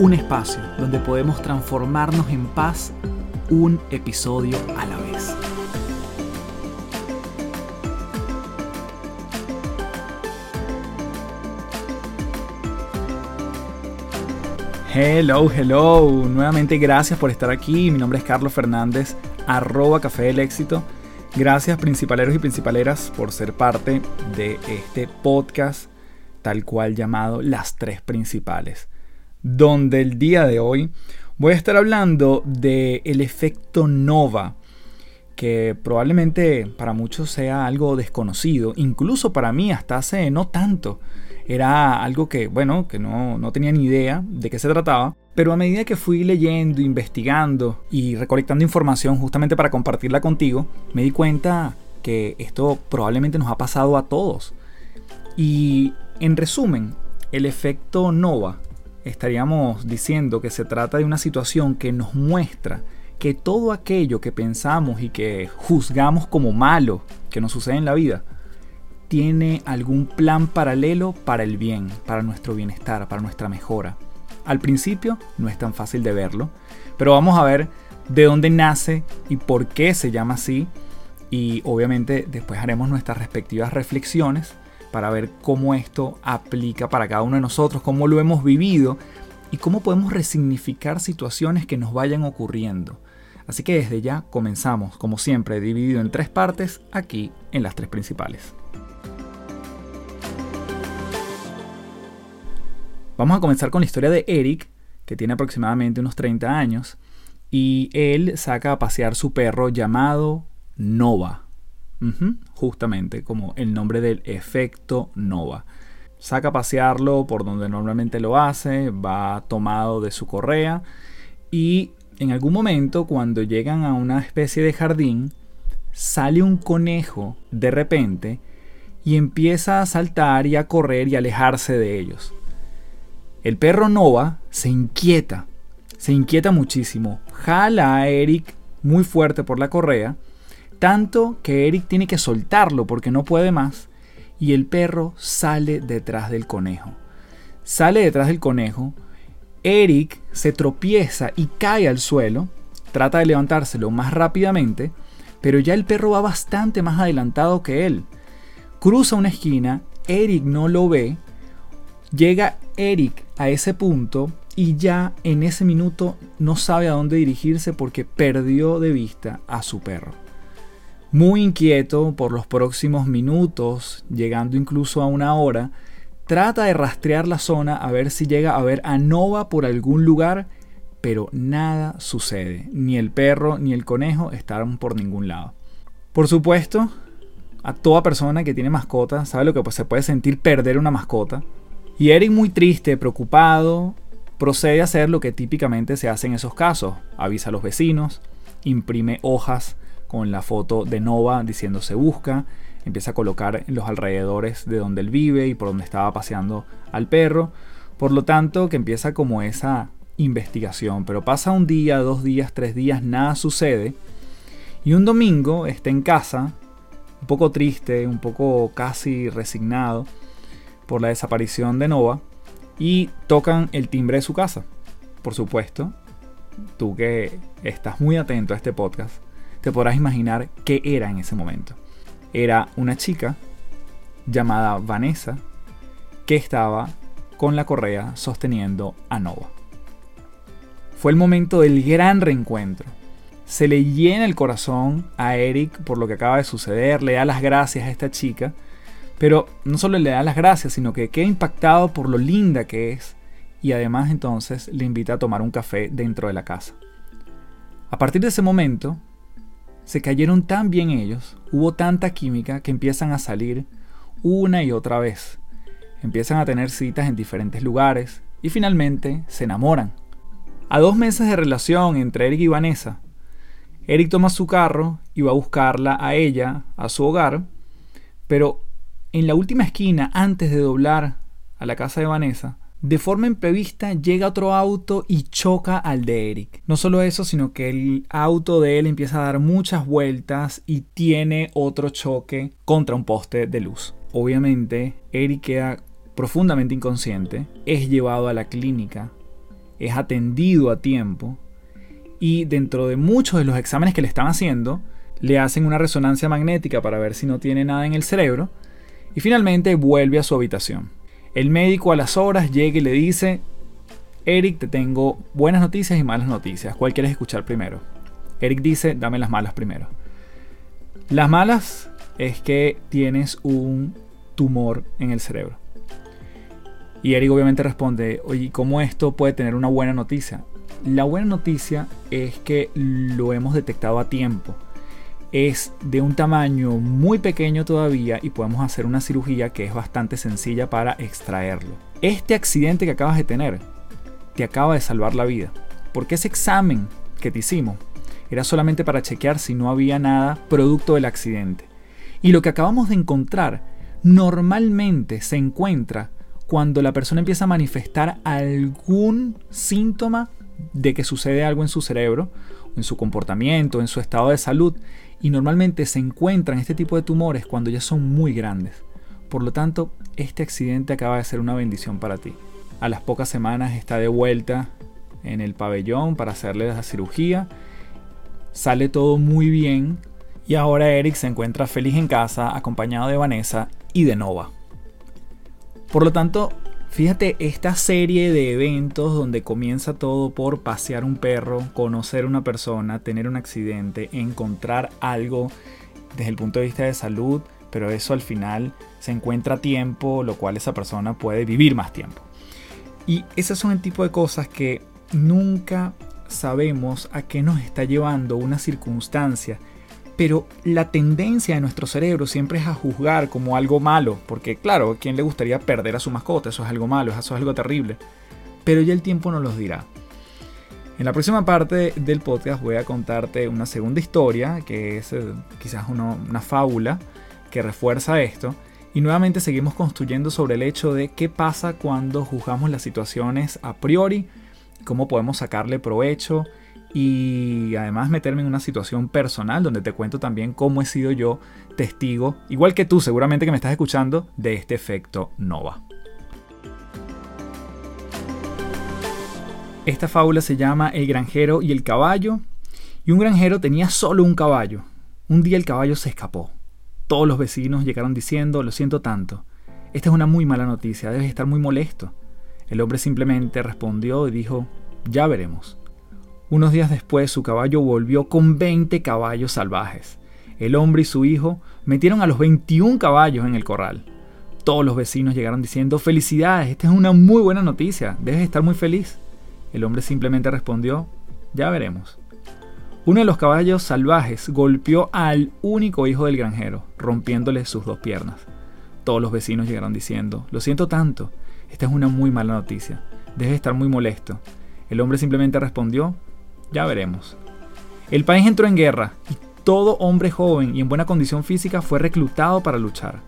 Un espacio donde podemos transformarnos en paz un episodio a la vez. Hello, hello. Nuevamente gracias por estar aquí. Mi nombre es Carlos Fernández, arroba Café del Éxito. Gracias principaleros y principaleras por ser parte de este podcast tal cual llamado Las Tres Principales, donde el día de hoy voy a estar hablando del el efecto Nova, que probablemente para muchos sea algo desconocido, incluso para mí hasta hace no tanto. Era algo que, bueno, que no, no tenía ni idea de qué se trataba, pero a medida que fui leyendo, investigando y recolectando información justamente para compartirla contigo, me di cuenta que esto probablemente nos ha pasado a todos. Y en resumen, el efecto NOVA estaríamos diciendo que se trata de una situación que nos muestra que todo aquello que pensamos y que juzgamos como malo que nos sucede en la vida tiene algún plan paralelo para el bien, para nuestro bienestar, para nuestra mejora. Al principio no es tan fácil de verlo, pero vamos a ver de dónde nace y por qué se llama así y obviamente después haremos nuestras respectivas reflexiones para ver cómo esto aplica para cada uno de nosotros, cómo lo hemos vivido y cómo podemos resignificar situaciones que nos vayan ocurriendo. Así que desde ya comenzamos, como siempre, dividido en tres partes, aquí en las tres principales. Vamos a comenzar con la historia de Eric, que tiene aproximadamente unos 30 años, y él saca a pasear su perro llamado Nova justamente como el nombre del efecto Nova. Saca a pasearlo por donde normalmente lo hace, va tomado de su correa y en algún momento cuando llegan a una especie de jardín, sale un conejo de repente y empieza a saltar y a correr y alejarse de ellos. El perro Nova se inquieta, se inquieta muchísimo, jala a Eric muy fuerte por la correa tanto que Eric tiene que soltarlo porque no puede más y el perro sale detrás del conejo. Sale detrás del conejo, Eric se tropieza y cae al suelo, trata de levantárselo más rápidamente, pero ya el perro va bastante más adelantado que él. Cruza una esquina, Eric no lo ve, llega Eric a ese punto y ya en ese minuto no sabe a dónde dirigirse porque perdió de vista a su perro muy inquieto por los próximos minutos, llegando incluso a una hora, trata de rastrear la zona a ver si llega a ver a Nova por algún lugar, pero nada sucede. Ni el perro ni el conejo están por ningún lado. Por supuesto, a toda persona que tiene mascota sabe lo que pues, se puede sentir perder una mascota. Y Eric muy triste, preocupado, procede a hacer lo que típicamente se hace en esos casos. Avisa a los vecinos, imprime hojas con la foto de Nova diciendo se busca, empieza a colocar los alrededores de donde él vive y por donde estaba paseando al perro. Por lo tanto, que empieza como esa investigación. Pero pasa un día, dos días, tres días, nada sucede. Y un domingo está en casa, un poco triste, un poco casi resignado por la desaparición de Nova. Y tocan el timbre de su casa. Por supuesto, tú que estás muy atento a este podcast, te podrás imaginar qué era en ese momento. Era una chica llamada Vanessa que estaba con la correa sosteniendo a Nova. Fue el momento del gran reencuentro. Se le llena el corazón a Eric por lo que acaba de suceder, le da las gracias a esta chica, pero no solo le da las gracias, sino que queda impactado por lo linda que es y además entonces le invita a tomar un café dentro de la casa. A partir de ese momento, se cayeron tan bien ellos, hubo tanta química que empiezan a salir una y otra vez. Empiezan a tener citas en diferentes lugares y finalmente se enamoran. A dos meses de relación entre Eric y Vanessa, Eric toma su carro y va a buscarla a ella, a su hogar, pero en la última esquina, antes de doblar a la casa de Vanessa, de forma imprevista llega otro auto y choca al de Eric. No solo eso, sino que el auto de él empieza a dar muchas vueltas y tiene otro choque contra un poste de luz. Obviamente, Eric queda profundamente inconsciente, es llevado a la clínica, es atendido a tiempo y dentro de muchos de los exámenes que le están haciendo, le hacen una resonancia magnética para ver si no tiene nada en el cerebro y finalmente vuelve a su habitación. El médico a las horas llega y le dice, Eric, te tengo buenas noticias y malas noticias. ¿Cuál quieres escuchar primero? Eric dice, dame las malas primero. Las malas es que tienes un tumor en el cerebro. Y Eric obviamente responde, oye, ¿cómo esto puede tener una buena noticia? La buena noticia es que lo hemos detectado a tiempo es de un tamaño muy pequeño todavía y podemos hacer una cirugía que es bastante sencilla para extraerlo. Este accidente que acabas de tener te acaba de salvar la vida, porque ese examen que te hicimos era solamente para chequear si no había nada producto del accidente. Y lo que acabamos de encontrar normalmente se encuentra cuando la persona empieza a manifestar algún síntoma de que sucede algo en su cerebro, en su comportamiento, en su estado de salud, y normalmente se encuentran este tipo de tumores cuando ya son muy grandes. Por lo tanto, este accidente acaba de ser una bendición para ti. A las pocas semanas está de vuelta en el pabellón para hacerle la cirugía. Sale todo muy bien y ahora Eric se encuentra feliz en casa acompañado de Vanessa y de Nova. Por lo tanto, Fíjate, esta serie de eventos donde comienza todo por pasear un perro, conocer una persona, tener un accidente, encontrar algo desde el punto de vista de salud, pero eso al final se encuentra tiempo, lo cual esa persona puede vivir más tiempo. Y esos son el tipo de cosas que nunca sabemos a qué nos está llevando una circunstancia pero la tendencia de nuestro cerebro siempre es a juzgar como algo malo, porque claro, ¿a quién le gustaría perder a su mascota? Eso es algo malo, eso es algo terrible. Pero ya el tiempo nos los dirá. En la próxima parte del podcast voy a contarte una segunda historia, que es eh, quizás una fábula que refuerza esto. Y nuevamente seguimos construyendo sobre el hecho de qué pasa cuando juzgamos las situaciones a priori, cómo podemos sacarle provecho y además meterme en una situación personal donde te cuento también cómo he sido yo testigo, igual que tú seguramente que me estás escuchando, de este efecto Nova. Esta fábula se llama El granjero y el caballo, y un granjero tenía solo un caballo. Un día el caballo se escapó. Todos los vecinos llegaron diciendo, lo siento tanto, esta es una muy mala noticia, debes estar muy molesto. El hombre simplemente respondió y dijo, ya veremos. Unos días después su caballo volvió con 20 caballos salvajes. El hombre y su hijo metieron a los 21 caballos en el corral. Todos los vecinos llegaron diciendo, felicidades, esta es una muy buena noticia, debes estar muy feliz. El hombre simplemente respondió, ya veremos. Uno de los caballos salvajes golpeó al único hijo del granjero, rompiéndole sus dos piernas. Todos los vecinos llegaron diciendo, lo siento tanto, esta es una muy mala noticia, debes estar muy molesto. El hombre simplemente respondió, ya veremos. El país entró en guerra y todo hombre joven y en buena condición física fue reclutado para luchar.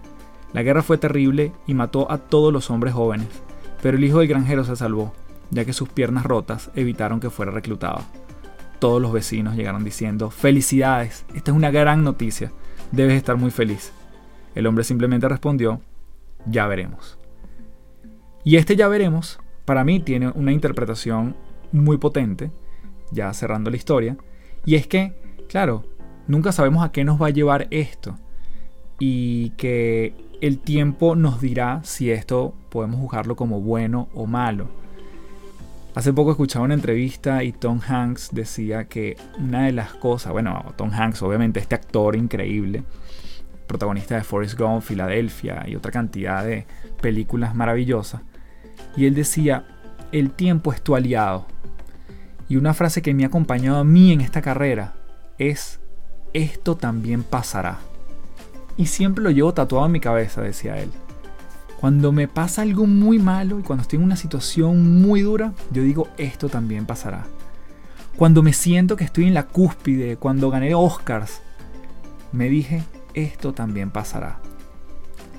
La guerra fue terrible y mató a todos los hombres jóvenes, pero el hijo del granjero se salvó, ya que sus piernas rotas evitaron que fuera reclutado. Todos los vecinos llegaron diciendo, felicidades, esta es una gran noticia, debes estar muy feliz. El hombre simplemente respondió, ya veremos. Y este ya veremos, para mí tiene una interpretación muy potente, ya cerrando la historia, y es que, claro, nunca sabemos a qué nos va a llevar esto y que el tiempo nos dirá si esto podemos juzgarlo como bueno o malo. Hace poco escuchaba una entrevista y Tom Hanks decía que una de las cosas, bueno, Tom Hanks obviamente este actor increíble, protagonista de Forrest Gump, Filadelfia y otra cantidad de películas maravillosas, y él decía, el tiempo es tu aliado, y una frase que me ha acompañado a mí en esta carrera es, esto también pasará. Y siempre lo llevo tatuado en mi cabeza, decía él. Cuando me pasa algo muy malo y cuando estoy en una situación muy dura, yo digo, esto también pasará. Cuando me siento que estoy en la cúspide, cuando gané Oscars, me dije, esto también pasará.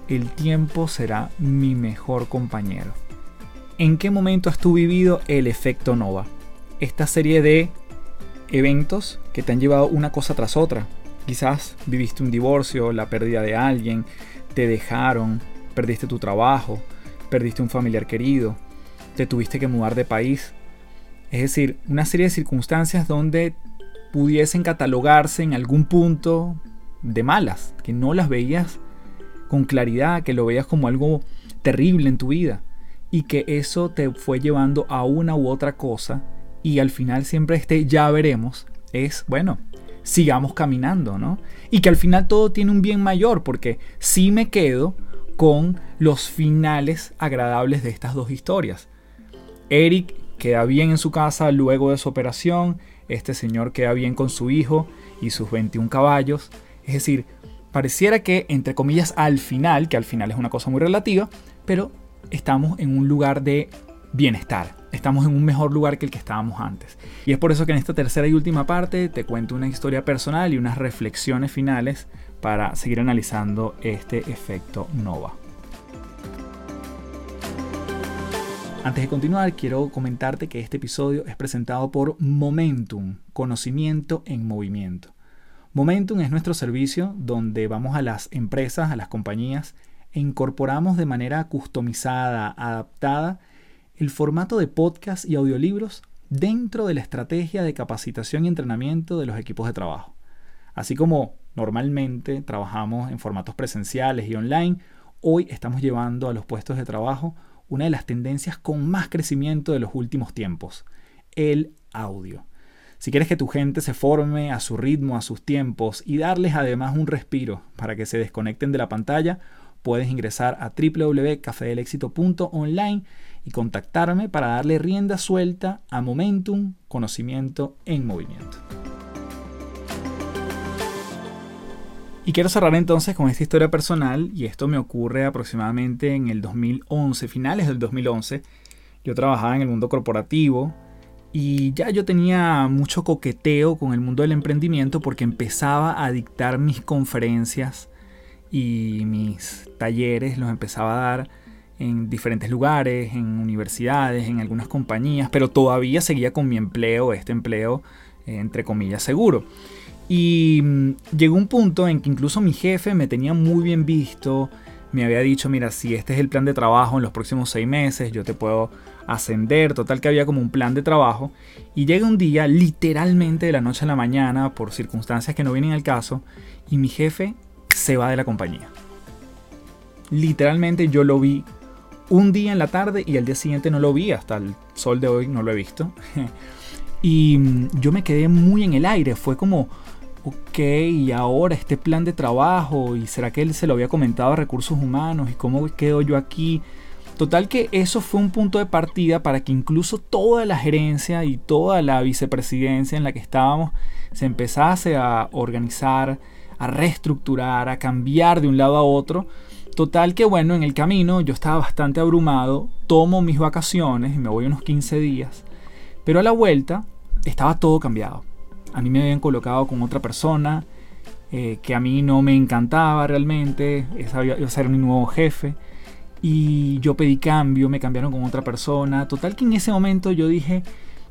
El tiempo será mi mejor compañero. ¿En qué momento has tú vivido el efecto Nova? Esta serie de eventos que te han llevado una cosa tras otra. Quizás viviste un divorcio, la pérdida de alguien, te dejaron, perdiste tu trabajo, perdiste un familiar querido, te tuviste que mudar de país. Es decir, una serie de circunstancias donde pudiesen catalogarse en algún punto de malas, que no las veías con claridad, que lo veías como algo terrible en tu vida y que eso te fue llevando a una u otra cosa y al final siempre este ya veremos es, bueno, sigamos caminando, ¿no? Y que al final todo tiene un bien mayor porque si me quedo con los finales agradables de estas dos historias. Eric queda bien en su casa luego de su operación, este señor queda bien con su hijo y sus 21 caballos. Es decir, pareciera que, entre comillas, al final, que al final es una cosa muy relativa, pero estamos en un lugar de bienestar. Estamos en un mejor lugar que el que estábamos antes. Y es por eso que en esta tercera y última parte te cuento una historia personal y unas reflexiones finales para seguir analizando este efecto Nova. Antes de continuar, quiero comentarte que este episodio es presentado por Momentum, conocimiento en movimiento. Momentum es nuestro servicio donde vamos a las empresas, a las compañías e incorporamos de manera customizada, adaptada, el formato de podcast y audiolibros dentro de la estrategia de capacitación y entrenamiento de los equipos de trabajo. Así como normalmente trabajamos en formatos presenciales y online, hoy estamos llevando a los puestos de trabajo una de las tendencias con más crecimiento de los últimos tiempos, el audio. Si quieres que tu gente se forme a su ritmo, a sus tiempos y darles además un respiro para que se desconecten de la pantalla, puedes ingresar a www.cafedelexito.online y contactarme para darle rienda suelta a Momentum, conocimiento en movimiento. Y quiero cerrar entonces con esta historia personal, y esto me ocurre aproximadamente en el 2011, finales del 2011. Yo trabajaba en el mundo corporativo y ya yo tenía mucho coqueteo con el mundo del emprendimiento porque empezaba a dictar mis conferencias y mis talleres, los empezaba a dar en diferentes lugares, en universidades, en algunas compañías, pero todavía seguía con mi empleo, este empleo eh, entre comillas seguro. Y mm, llegó un punto en que incluso mi jefe me tenía muy bien visto, me había dicho, mira, si este es el plan de trabajo en los próximos seis meses, yo te puedo ascender, total que había como un plan de trabajo. Y llega un día, literalmente de la noche a la mañana, por circunstancias que no vienen al caso, y mi jefe se va de la compañía. Literalmente yo lo vi un día en la tarde y el día siguiente no lo vi, hasta el sol de hoy no lo he visto. y mm, yo me quedé muy en el aire, fue como ok, ahora este plan de trabajo, y será que él se lo había comentado a recursos humanos, y cómo quedo yo aquí. Total que eso fue un punto de partida para que incluso toda la gerencia y toda la vicepresidencia en la que estábamos se empezase a organizar, a reestructurar, a cambiar de un lado a otro. Total que bueno, en el camino yo estaba bastante abrumado, tomo mis vacaciones y me voy unos 15 días, pero a la vuelta estaba todo cambiado a mí me habían colocado con otra persona eh, que a mí no me encantaba realmente, esa iba a ser mi nuevo jefe. Y yo pedí cambio, me cambiaron con otra persona. Total que en ese momento yo dije,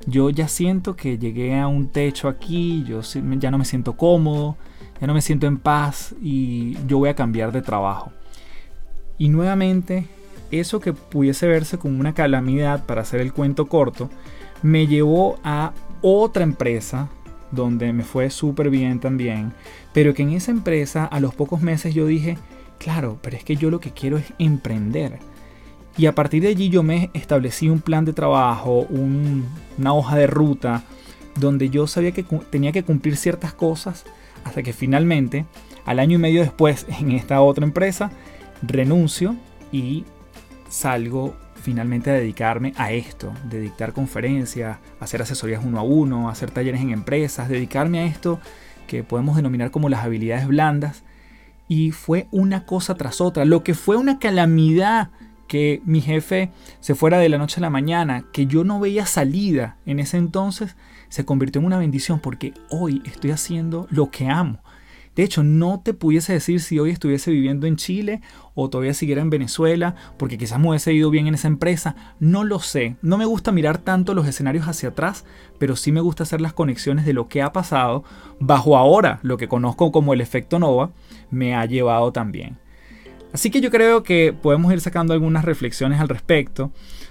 yo ya siento que llegué a un techo aquí, yo ya no me siento cómodo, ya no me siento en paz y yo voy a cambiar de trabajo. Y nuevamente, eso que pudiese verse como una calamidad para hacer el cuento corto, me llevó a otra empresa donde me fue súper bien también, pero que en esa empresa a los pocos meses yo dije, claro, pero es que yo lo que quiero es emprender. Y a partir de allí yo me establecí un plan de trabajo, una hoja de ruta, donde yo sabía que tenía que cumplir ciertas cosas hasta que finalmente, al año y medio después, en esta otra empresa, renuncio y salgo finalmente a dedicarme a esto, de dictar conferencias, hacer asesorías uno a uno, hacer talleres en empresas, dedicarme a esto que podemos denominar como las habilidades blandas, Y fue una cosa tras otra. Lo que fue una calamidad que mi jefe se fuera de la noche a la mañana, que yo no veía salida en ese entonces, se convirtió en una bendición porque hoy estoy haciendo lo que amo. De hecho, no te pudiese decir si hoy estuviese viviendo en Chile o todavía siguiera en Venezuela, porque quizás me hubiese ido bien en esa empresa. No lo sé. No me gusta mirar tanto los escenarios hacia atrás, pero sí me gusta hacer las conexiones de lo que ha pasado bajo ahora lo que conozco como el efecto Nova me ha llevado también. Así que yo creo que podemos ir sacando algunas reflexiones al respecto,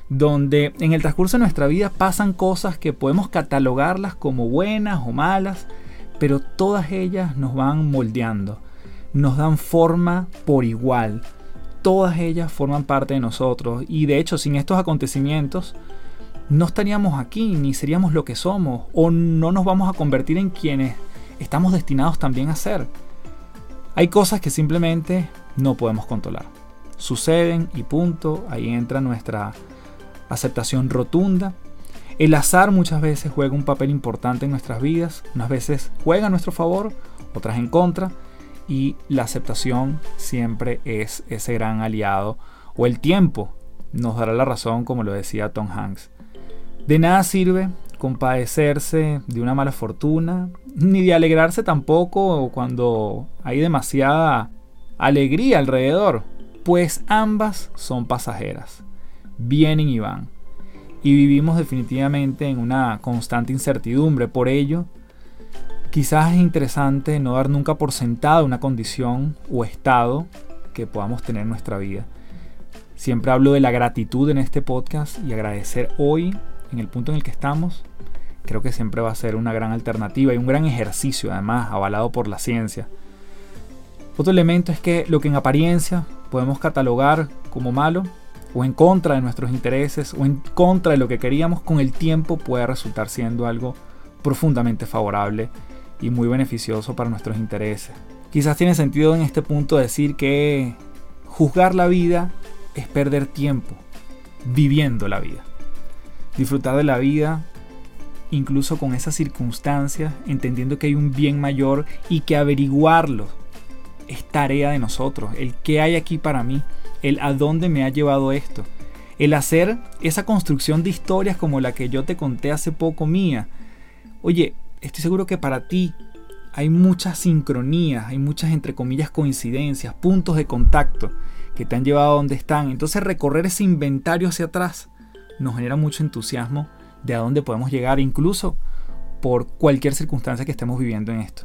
donde en el transcurso de nuestra vida pasan cosas que podemos catalogarlas como buenas o malas, pero todas ellas nos van moldeando, nos dan forma por igual. Todas ellas forman parte de nosotros y de hecho sin estos acontecimientos no estaríamos aquí ni seríamos lo que somos o no nos vamos a convertir en quienes estamos destinados también a ser. Hay cosas que simplemente no podemos controlar. Suceden y punto, ahí entra nuestra aceptación rotunda. El azar muchas veces juega un papel importante en nuestras vidas, unas veces juega a nuestro favor, otras en contra, y la aceptación siempre es ese gran aliado, o el tiempo nos dará la razón, como lo decía Tom Hanks. De nada sirve compadecerse de una mala fortuna, ni de alegrarse tampoco cuando hay demasiada alegría alrededor, pues ambas son pasajeras, vienen y van. Y vivimos definitivamente en una constante incertidumbre. Por ello, quizás es interesante no dar nunca por sentada una condición o estado que podamos tener en nuestra vida. Siempre hablo de la gratitud en este podcast y agradecer hoy, en el punto en el que estamos, creo que siempre va a ser una gran alternativa y un gran ejercicio, además, avalado por la ciencia. Otro elemento es que lo que en apariencia podemos catalogar como malo o en contra de nuestros intereses o en contra de lo que queríamos, con el tiempo puede resultar siendo algo profundamente favorable y muy beneficioso para nuestros intereses. Quizás tiene sentido en este punto decir que juzgar la vida es perder tiempo viviendo la vida. Disfrutar de la vida incluso con esas circunstancias, entendiendo que hay un bien mayor y que averiguarlo es tarea de nosotros, el qué hay aquí para mí, el a dónde me ha llevado esto, el hacer esa construcción de historias como la que yo te conté hace poco mía. Oye, estoy seguro que para ti hay muchas sincronías, hay muchas entre comillas coincidencias, puntos de contacto que te han llevado a donde están. Entonces recorrer ese inventario hacia atrás nos genera mucho entusiasmo de a dónde podemos llegar incluso por cualquier circunstancia que estemos viviendo en esto.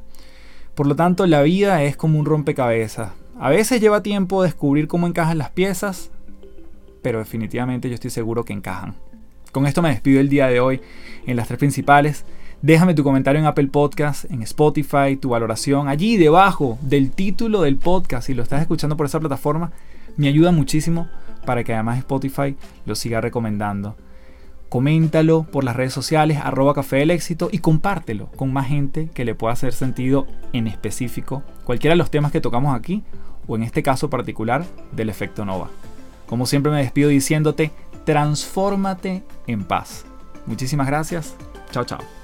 Por lo tanto, la vida es como un rompecabezas. A veces lleva tiempo descubrir cómo encajan las piezas, pero definitivamente yo estoy seguro que encajan. Con esto me despido el día de hoy en las tres principales. Déjame tu comentario en Apple Podcast, en Spotify, tu valoración allí debajo del título del podcast. Si lo estás escuchando por esa plataforma, me ayuda muchísimo para que además Spotify lo siga recomendando coméntalo por las redes sociales, arroba café del éxito y compártelo con más gente que le pueda hacer sentido en específico cualquiera de los temas que tocamos aquí o en este caso particular del efecto Nova. Como siempre me despido diciéndote, transfórmate en paz. Muchísimas gracias. Chao, chao.